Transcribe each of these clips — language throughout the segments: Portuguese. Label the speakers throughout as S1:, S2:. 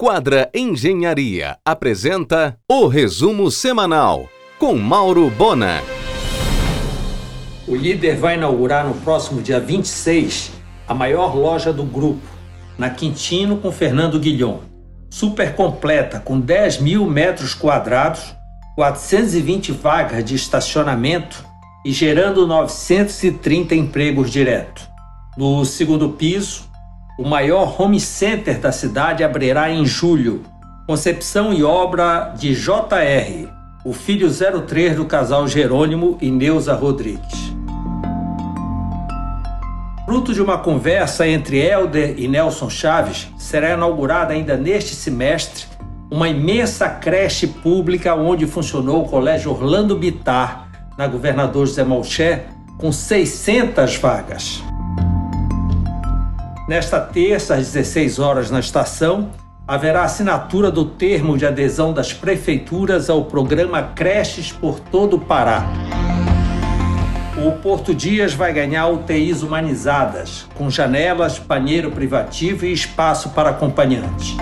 S1: Quadra Engenharia apresenta o resumo semanal com Mauro Bona.
S2: O líder vai inaugurar no próximo dia 26 a maior loja do grupo, na Quintino com Fernando Guilhom. Super completa, com 10 mil metros quadrados, 420 vagas de estacionamento e gerando 930 empregos direto. No segundo piso, o maior home center da cidade abrirá em julho. Concepção e obra de JR, o filho 03 do casal Jerônimo e Neuza Rodrigues. Fruto de uma conversa entre Helder e Nelson Chaves, será inaugurada ainda neste semestre uma imensa creche pública onde funcionou o Colégio Orlando Bitar, na Governador José Malché, com 600 vagas. Nesta terça, às 16 horas, na estação, haverá assinatura do termo de adesão das prefeituras ao programa Creches por todo o Pará. O Porto Dias vai ganhar UTIs humanizadas, com janelas, banheiro privativo e espaço para acompanhante.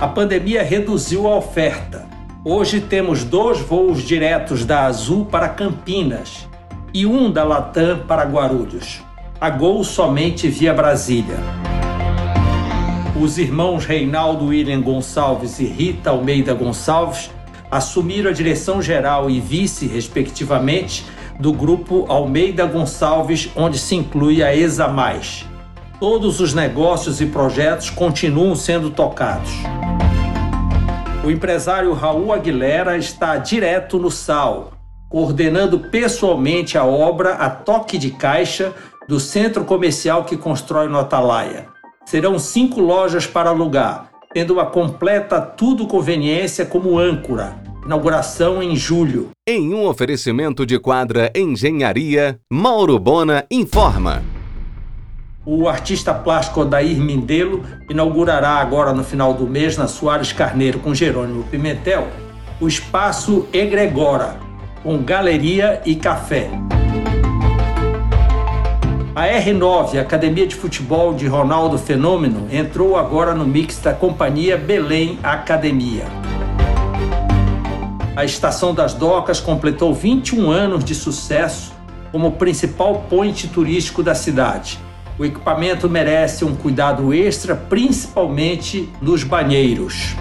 S2: A pandemia reduziu a oferta. Hoje temos dois voos diretos da Azul para Campinas e um da Latam para Guarulhos a Gol somente via Brasília. Os irmãos Reinaldo William Gonçalves e Rita Almeida Gonçalves assumiram a direção geral e vice, respectivamente, do grupo Almeida Gonçalves, onde se inclui a ESA. Todos os negócios e projetos continuam sendo tocados. O empresário Raul Aguilera está direto no SAL, coordenando pessoalmente a obra a toque de caixa do centro comercial que constrói no Atalaia. Serão cinco lojas para alugar, tendo uma completa tudo conveniência como âncora. Inauguração em julho.
S1: Em um oferecimento de quadra Engenharia, Mauro Bona informa.
S2: O artista plástico Odair Mindelo inaugurará agora no final do mês, na Soares Carneiro com Jerônimo Pimentel, o espaço Egregora, com galeria e café. A R9, Academia de Futebol de Ronaldo Fenômeno, entrou agora no mix da companhia Belém Academia. A Estação das Docas completou 21 anos de sucesso como principal ponte turístico da cidade. O equipamento merece um cuidado extra, principalmente nos banheiros.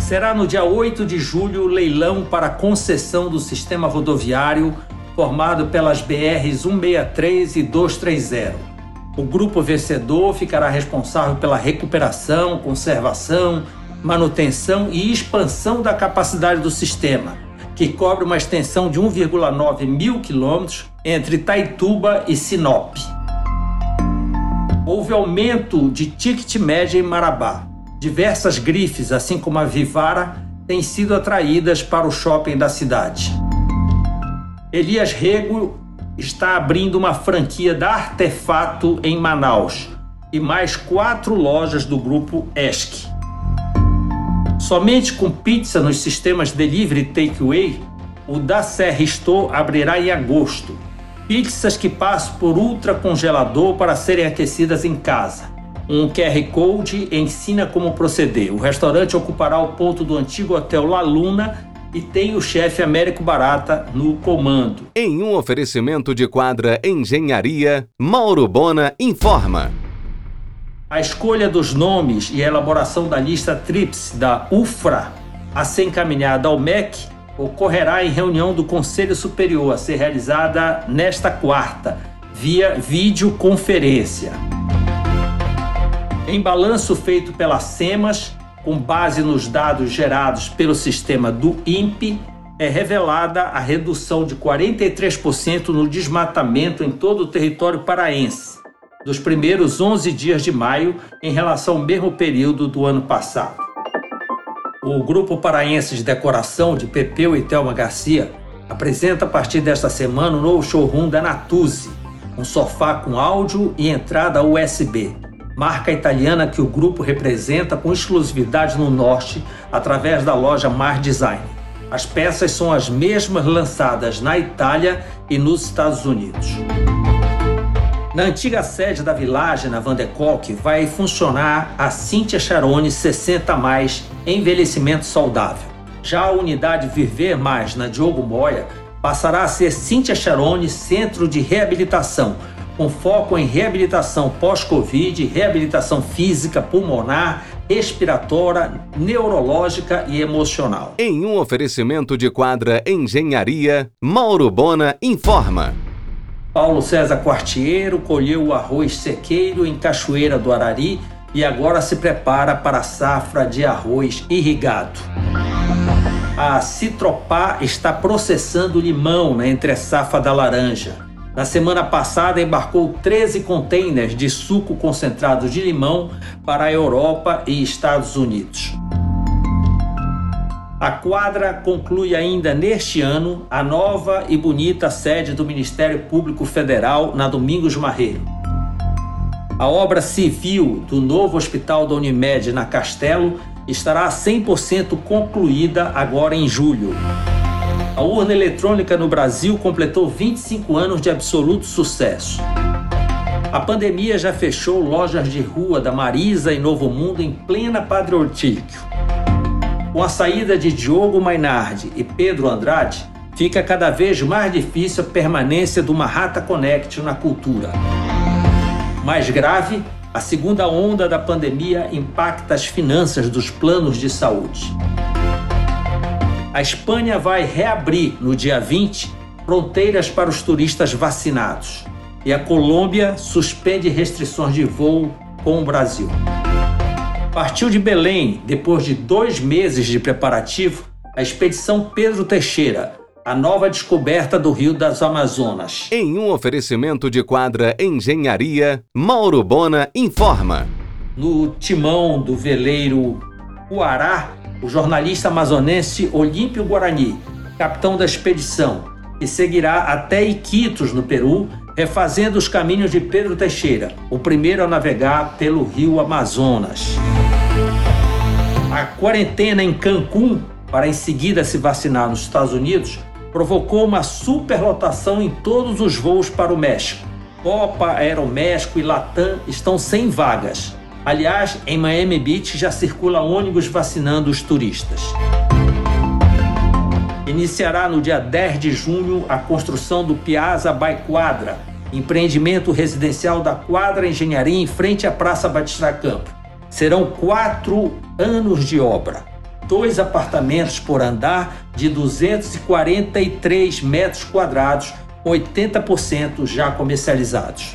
S2: Será no dia 8 de julho o leilão para concessão do sistema rodoviário formado pelas BRs 163 e 230. O grupo vencedor ficará responsável pela recuperação, conservação, manutenção e expansão da capacidade do sistema, que cobre uma extensão de 1,9 mil quilômetros entre Taituba e Sinop. Houve aumento de ticket média em Marabá. Diversas grifes, assim como a Vivara, têm sido atraídas para o shopping da cidade. Elias Rego está abrindo uma franquia da Artefato em Manaus e mais quatro lojas do grupo ESC. Somente com pizza nos sistemas Delivery Takeaway, o da Serra abrirá em agosto. Pizzas que passam por ultracongelador para serem aquecidas em casa. Um QR Code ensina como proceder. O restaurante ocupará o ponto do antigo Hotel La Luna e tem o chefe Américo Barata no comando.
S1: Em um oferecimento de quadra Engenharia, Mauro Bona informa.
S2: A escolha dos nomes e a elaboração da lista TRIPS da UFRA a ser encaminhada ao MEC ocorrerá em reunião do Conselho Superior a ser realizada nesta quarta, via videoconferência. Em balanço feito pela SEMAS, com base nos dados gerados pelo sistema do INPE, é revelada a redução de 43% no desmatamento em todo o território paraense, dos primeiros 11 dias de maio em relação ao mesmo período do ano passado. O Grupo Paraense de Decoração de Pepeu e Thelma Garcia apresenta a partir desta semana o novo showroom da Natuzzi, um sofá com áudio e entrada USB marca italiana que o grupo representa com exclusividade no norte através da loja Mar Design. As peças são as mesmas lançadas na Itália e nos Estados Unidos. Na antiga sede da Village, na Van de Kolk, vai funcionar a Cintia Charone 60 mais envelhecimento saudável. Já a unidade Viver Mais na Diogo Moya passará a ser Cintia Charone Centro de Reabilitação, com foco em reabilitação pós-Covid, reabilitação física, pulmonar, respiratória, neurológica e emocional.
S1: Em um oferecimento de quadra Engenharia, Mauro Bona informa.
S2: Paulo César Quartiero colheu o arroz sequeiro em Cachoeira do Arari e agora se prepara para a safra de arroz irrigado. A Citropá está processando limão na entre-safra da laranja. Na semana passada, embarcou 13 containers de suco concentrado de limão para a Europa e Estados Unidos. A quadra conclui ainda neste ano a nova e bonita sede do Ministério Público Federal na Domingos Marreiro. A obra civil do novo hospital da Unimed na Castelo estará 100% concluída agora em julho. A urna eletrônica no Brasil completou 25 anos de absoluto sucesso. A pandemia já fechou lojas de rua da Marisa e Novo Mundo em plena Padre Ortíquio. Com a saída de Diogo Mainardi e Pedro Andrade, fica cada vez mais difícil a permanência do Mahata Connect na cultura. Mais grave, a segunda onda da pandemia impacta as finanças dos planos de saúde. A Espanha vai reabrir no dia 20 fronteiras para os turistas vacinados e a Colômbia suspende restrições de voo com o Brasil. Partiu de Belém, depois de dois meses de preparativo, a expedição Pedro Teixeira, a nova descoberta do Rio das Amazonas.
S1: Em um oferecimento de quadra Engenharia, Mauro Bona informa.
S2: No timão do veleiro Uará, o jornalista amazonense Olímpio Guarani, capitão da expedição, que seguirá até Iquitos, no Peru, refazendo os caminhos de Pedro Teixeira, o primeiro a navegar pelo rio Amazonas. A quarentena em Cancún, para em seguida se vacinar nos Estados Unidos, provocou uma superlotação em todos os voos para o México. Copa, Aeroméxico e Latam estão sem vagas. Aliás, em Miami Beach já circula ônibus vacinando os turistas. Iniciará no dia 10 de junho a construção do Piazza by Quadra, empreendimento residencial da Quadra Engenharia em frente à Praça Batista Campo. Serão quatro anos de obra. Dois apartamentos por andar de 243 metros quadrados, 80% já comercializados.